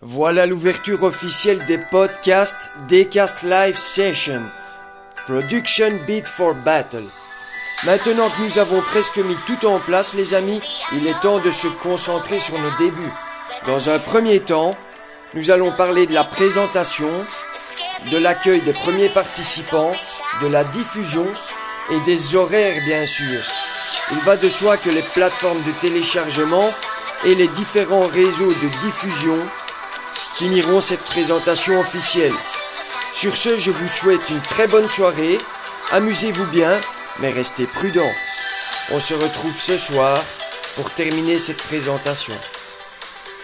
Voilà l'ouverture officielle des podcasts Decast Live Session. Production Beat for Battle. Maintenant que nous avons presque mis tout en place, les amis, il est temps de se concentrer sur nos débuts. Dans un premier temps, nous allons parler de la présentation, de l'accueil des premiers participants, de la diffusion et des horaires bien sûr. Il va de soi que les plateformes de téléchargement et les différents réseaux de diffusion finiront cette présentation officielle. Sur ce, je vous souhaite une très bonne soirée, amusez-vous bien, mais restez prudents. On se retrouve ce soir pour terminer cette présentation.